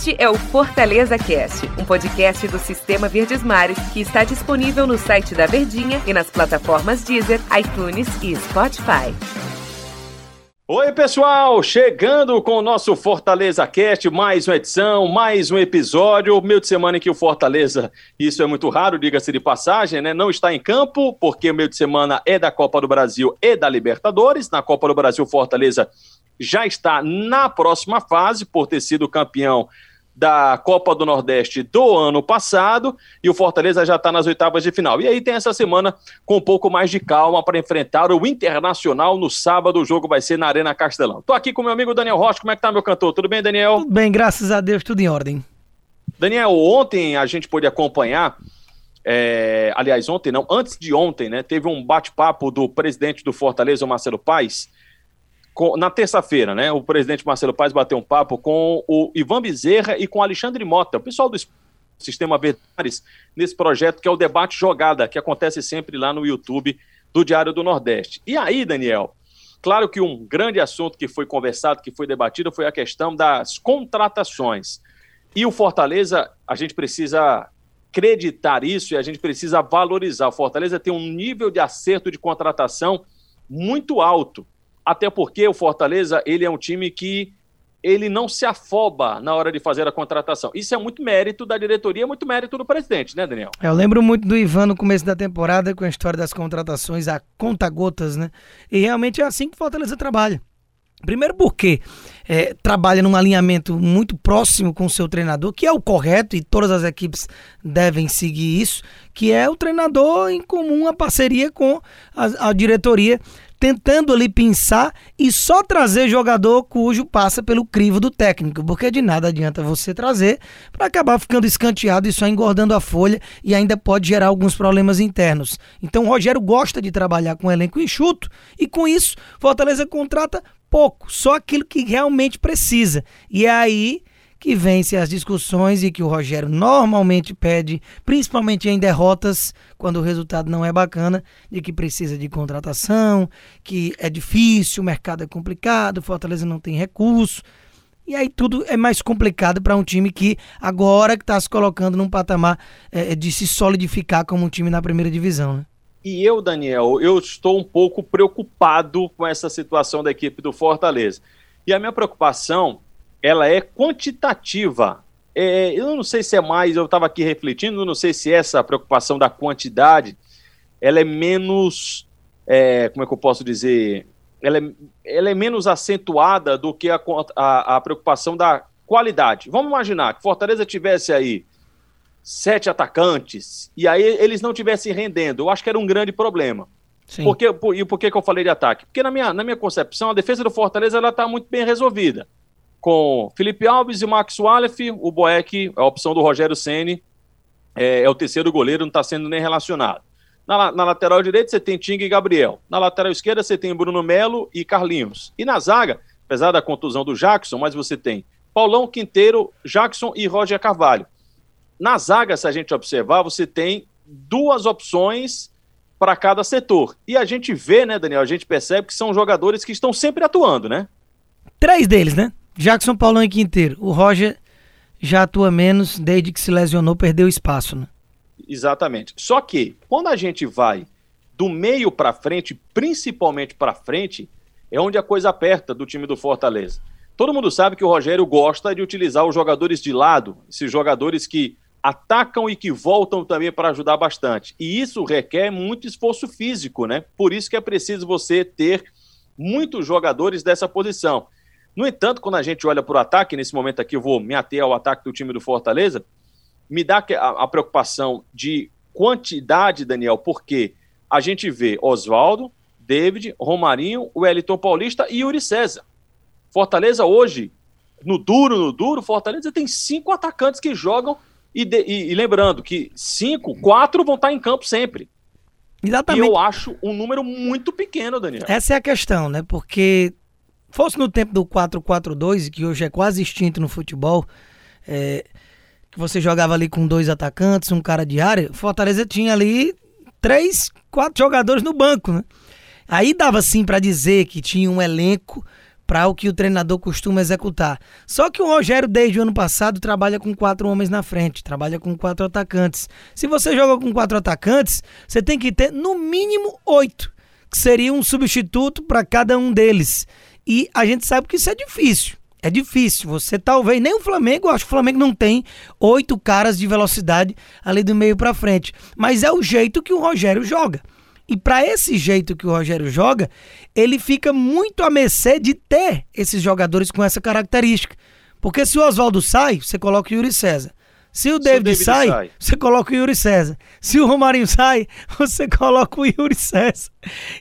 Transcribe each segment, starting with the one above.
Este é o Fortaleza Cast, um podcast do Sistema Verdes Mares que está disponível no site da Verdinha e nas plataformas Deezer, iTunes e Spotify. Oi, pessoal! Chegando com o nosso Fortaleza Cast, mais uma edição, mais um episódio. Meio de semana em que o Fortaleza, isso é muito raro, diga-se de passagem, né? Não está em campo, porque o meio de semana é da Copa do Brasil e da Libertadores. Na Copa do Brasil, Fortaleza já está na próxima fase, por ter sido campeão da Copa do Nordeste do ano passado e o Fortaleza já está nas oitavas de final. E aí tem essa semana com um pouco mais de calma para enfrentar o Internacional no sábado. O jogo vai ser na Arena Castelão. Tô aqui com meu amigo Daniel Rocha. Como é que tá, meu cantor? Tudo bem, Daniel? Tudo bem, graças a Deus, tudo em ordem. Daniel, ontem a gente pôde acompanhar. É, aliás, ontem não, antes de ontem, né? Teve um bate-papo do presidente do Fortaleza, o Marcelo Paes, com, na terça-feira, né, o presidente Marcelo Paes bateu um papo com o Ivan Bezerra e com Alexandre Mota, o pessoal do Sistema Verdares, nesse projeto que é o Debate Jogada, que acontece sempre lá no YouTube do Diário do Nordeste. E aí, Daniel, claro que um grande assunto que foi conversado, que foi debatido, foi a questão das contratações. E o Fortaleza, a gente precisa acreditar isso e a gente precisa valorizar. O Fortaleza tem um nível de acerto de contratação muito alto até porque o Fortaleza ele é um time que ele não se afoba na hora de fazer a contratação. Isso é muito mérito da diretoria, muito mérito do presidente, né, Daniel? Eu lembro muito do Ivan no começo da temporada com a história das contratações a conta-gotas, né? E realmente é assim que o Fortaleza trabalha. Primeiro porque é, trabalha num alinhamento muito próximo com o seu treinador, que é o correto e todas as equipes devem seguir isso, que é o treinador em comum, a parceria com a, a diretoria tentando ali pensar e só trazer jogador cujo passa pelo crivo do técnico, porque de nada adianta você trazer para acabar ficando escanteado e só engordando a folha e ainda pode gerar alguns problemas internos. Então o Rogério gosta de trabalhar com elenco enxuto e com isso Fortaleza contrata pouco, só aquilo que realmente precisa. E aí que vence as discussões e que o Rogério normalmente pede, principalmente em derrotas, quando o resultado não é bacana, de que precisa de contratação, que é difícil, o mercado é complicado, Fortaleza não tem recurso. E aí tudo é mais complicado para um time que agora está se colocando num patamar é, de se solidificar como um time na primeira divisão. Né? E eu, Daniel, eu estou um pouco preocupado com essa situação da equipe do Fortaleza. E a minha preocupação ela é quantitativa. É, eu não sei se é mais, eu estava aqui refletindo, não sei se essa preocupação da quantidade, ela é menos, é, como é que eu posso dizer, ela é, ela é menos acentuada do que a, a, a preocupação da qualidade. Vamos imaginar que Fortaleza tivesse aí sete atacantes e aí eles não tivessem rendendo. Eu acho que era um grande problema. Sim. Por que, por, e por que, que eu falei de ataque? Porque na minha, na minha concepção, a defesa do Fortaleza está muito bem resolvida com Felipe Alves e Max Wallace, o Boeck, a opção do Rogério Ceni é, é, o terceiro goleiro, não está sendo nem relacionado. Na, na, lateral direita você tem Ting e Gabriel. Na lateral esquerda você tem Bruno Melo e Carlinhos. E na zaga, apesar da contusão do Jackson, mas você tem Paulão Quinteiro, Jackson e Roger Carvalho. Na zaga, se a gente observar, você tem duas opções para cada setor. E a gente vê, né, Daniel, a gente percebe que são jogadores que estão sempre atuando, né? Três deles, né? Jackson Paulão e Quinteiro. O Roger já atua menos desde que se lesionou, perdeu espaço, né? Exatamente. Só que quando a gente vai do meio para frente, principalmente para frente, é onde a coisa aperta do time do Fortaleza. Todo mundo sabe que o Rogério gosta de utilizar os jogadores de lado, esses jogadores que atacam e que voltam também para ajudar bastante. E isso requer muito esforço físico, né? Por isso que é preciso você ter muitos jogadores dessa posição. No entanto, quando a gente olha para o ataque, nesse momento aqui eu vou me ater ao ataque do time do Fortaleza, me dá a, a preocupação de quantidade, Daniel, porque a gente vê Oswaldo, David, Romarinho, Wellington Paulista e Yuri César. Fortaleza hoje, no duro, no duro, Fortaleza tem cinco atacantes que jogam e, de, e, e lembrando que cinco, quatro vão estar em campo sempre. Exatamente. E eu acho um número muito pequeno, Daniel. Essa é a questão, né? Porque fosse no tempo do 4-4-2, que hoje é quase extinto no futebol, é, que você jogava ali com dois atacantes, um cara de área, Fortaleza tinha ali três, quatro jogadores no banco, né? Aí dava sim para dizer que tinha um elenco para o que o treinador costuma executar. Só que o Rogério, desde o ano passado, trabalha com quatro homens na frente, trabalha com quatro atacantes. Se você joga com quatro atacantes, você tem que ter no mínimo oito, que seria um substituto para cada um deles. E a gente sabe que isso é difícil. É difícil. Você talvez nem o Flamengo, acho que o Flamengo não tem oito caras de velocidade ali do meio para frente. Mas é o jeito que o Rogério joga. E para esse jeito que o Rogério joga, ele fica muito a mercê de ter esses jogadores com essa característica. Porque se o Oswaldo sai, você coloca o Yuri César. Se o David, se o David sai, sai, você coloca o Yuri César. Se o Romarinho sai, você coloca o Yuri César.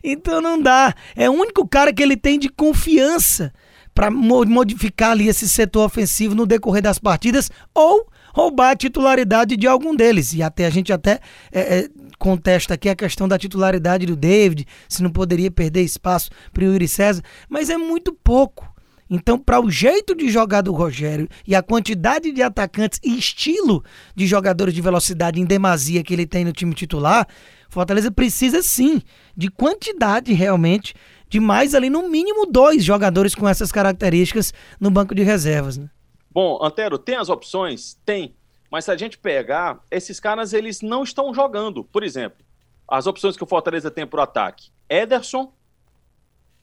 Então não dá. É o único cara que ele tem de confiança para modificar ali esse setor ofensivo no decorrer das partidas ou roubar a titularidade de algum deles. E até a gente até é, é, contesta aqui a questão da titularidade do David, se não poderia perder espaço para o Yuri César, mas é muito pouco. Então, para o jeito de jogar do Rogério e a quantidade de atacantes e estilo de jogadores de velocidade em demasia que ele tem no time titular, Fortaleza precisa sim de quantidade realmente de mais ali no mínimo dois jogadores com essas características no banco de reservas. Né? Bom, Antero, tem as opções? Tem. Mas se a gente pegar, esses caras eles não estão jogando. Por exemplo, as opções que o Fortaleza tem para o ataque: Ederson,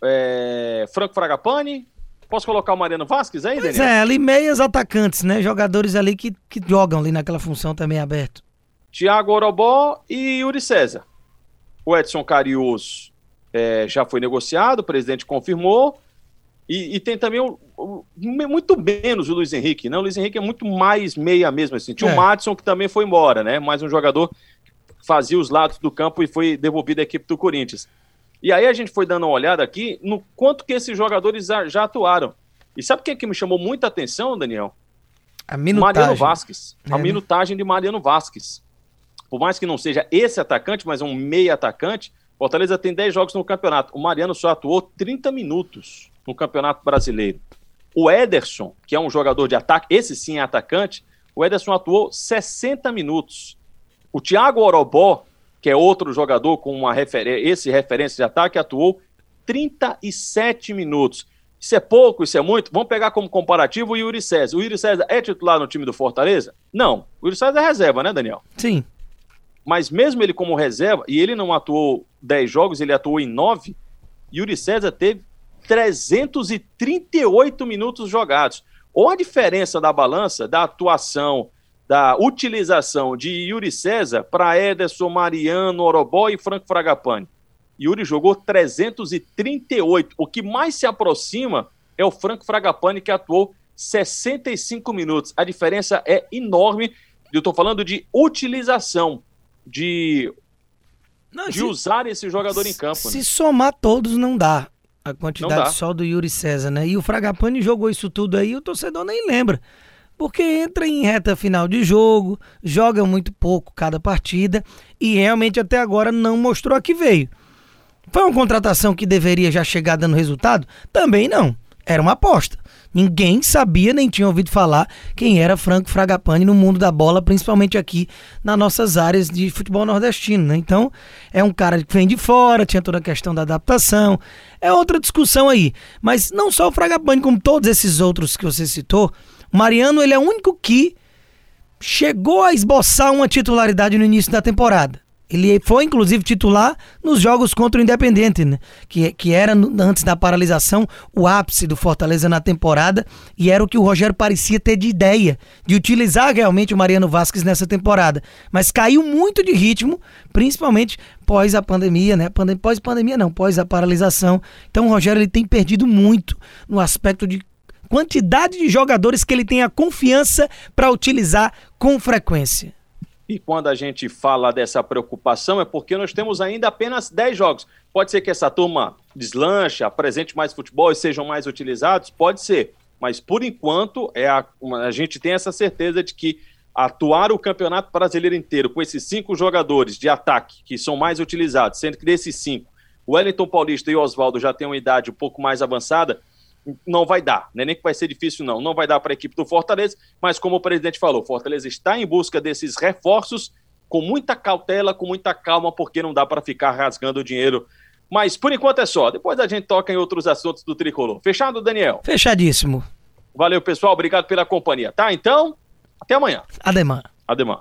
é, Franco Fragapane. Posso colocar o Mariano Vasquez aí, pois Daniel? É, ali meias atacantes, né? Jogadores ali que, que jogam ali naquela função também aberto. Thiago Orobó e Yuri César. O Edson Carius é, já foi negociado, o presidente confirmou. E, e, tem também o, o, muito menos o Luiz Henrique, né? O Luiz Henrique é muito mais meia mesmo, assim. Tinha é. o Madison que também foi embora, né? Mais um jogador que fazia os lados do campo e foi devolvido à equipe do Corinthians. E aí a gente foi dando uma olhada aqui no quanto que esses jogadores já, atuaram. E sabe quem é que me chamou muita atenção, Daniel? A minutagem. Mariano Vasquez. É, a né? minutagem de Mariano Vasquez. Por mais que não seja esse atacante, mas é um meia atacante, Fortaleza tem 10 jogos no campeonato. O Mariano só atuou 30 minutos no Campeonato Brasileiro. O Ederson, que é um jogador de ataque, esse sim é atacante, o Ederson atuou 60 minutos. O Thiago Orobó, que é outro jogador com uma refer esse referência de ataque, atuou 37 minutos. Isso é pouco, isso é muito? Vamos pegar como comparativo o Yuri César. O Yuri César é titular no time do Fortaleza? Não. O Yuri César é reserva, né, Daniel? Sim. Mas mesmo ele como reserva, e ele não atuou 10 jogos, ele atuou em 9, Yuri César teve 338 minutos jogados. Ou a diferença da balança da atuação, da utilização de Yuri César para Ederson, Mariano, Orobó e Franco Fragapane. Yuri jogou 338. O que mais se aproxima é o Franco Fragapane, que atuou 65 minutos. A diferença é enorme. Eu estou falando de utilização, de, não, de se, usar esse jogador em campo. Se né? somar todos, não dá a quantidade só do Yuri César, né? E o Fragapane jogou isso tudo aí, o torcedor nem lembra. Porque entra em reta final de jogo, joga muito pouco cada partida e realmente até agora não mostrou a que veio. Foi uma contratação que deveria já chegar dando resultado? Também não. Era uma aposta. Ninguém sabia nem tinha ouvido falar quem era Franco Fragapane no mundo da bola, principalmente aqui nas nossas áreas de futebol nordestino. Né? Então, é um cara que vem de fora, tinha toda a questão da adaptação. É outra discussão aí. Mas não só o Fragapane, como todos esses outros que você citou, Mariano ele é o único que chegou a esboçar uma titularidade no início da temporada. Ele foi, inclusive, titular nos jogos contra o Independente, né? que, que era, antes da paralisação, o ápice do Fortaleza na temporada e era o que o Rogério parecia ter de ideia, de utilizar realmente o Mariano Vasquez nessa temporada. Mas caiu muito de ritmo, principalmente pós a pandemia, né? Pós pandemia não, pós a paralisação. Então o Rogério ele tem perdido muito no aspecto de quantidade de jogadores que ele tem a confiança para utilizar com frequência. E quando a gente fala dessa preocupação é porque nós temos ainda apenas 10 jogos. Pode ser que essa turma deslanche, apresente mais futebol e sejam mais utilizados? Pode ser. Mas por enquanto é a, a gente tem essa certeza de que atuar o Campeonato Brasileiro inteiro com esses cinco jogadores de ataque que são mais utilizados, sendo que desses cinco, o Wellington Paulista e o Oswaldo já têm uma idade um pouco mais avançada, não vai dar, né? nem que vai ser difícil não, não vai dar para a equipe do Fortaleza, mas como o presidente falou, Fortaleza está em busca desses reforços com muita cautela, com muita calma, porque não dá para ficar rasgando o dinheiro Mas por enquanto é só. Depois a gente toca em outros assuntos do tricolor. Fechado, Daniel? Fechadíssimo. Valeu, pessoal. Obrigado pela companhia, tá? Então, até amanhã. Ademã. Ademã.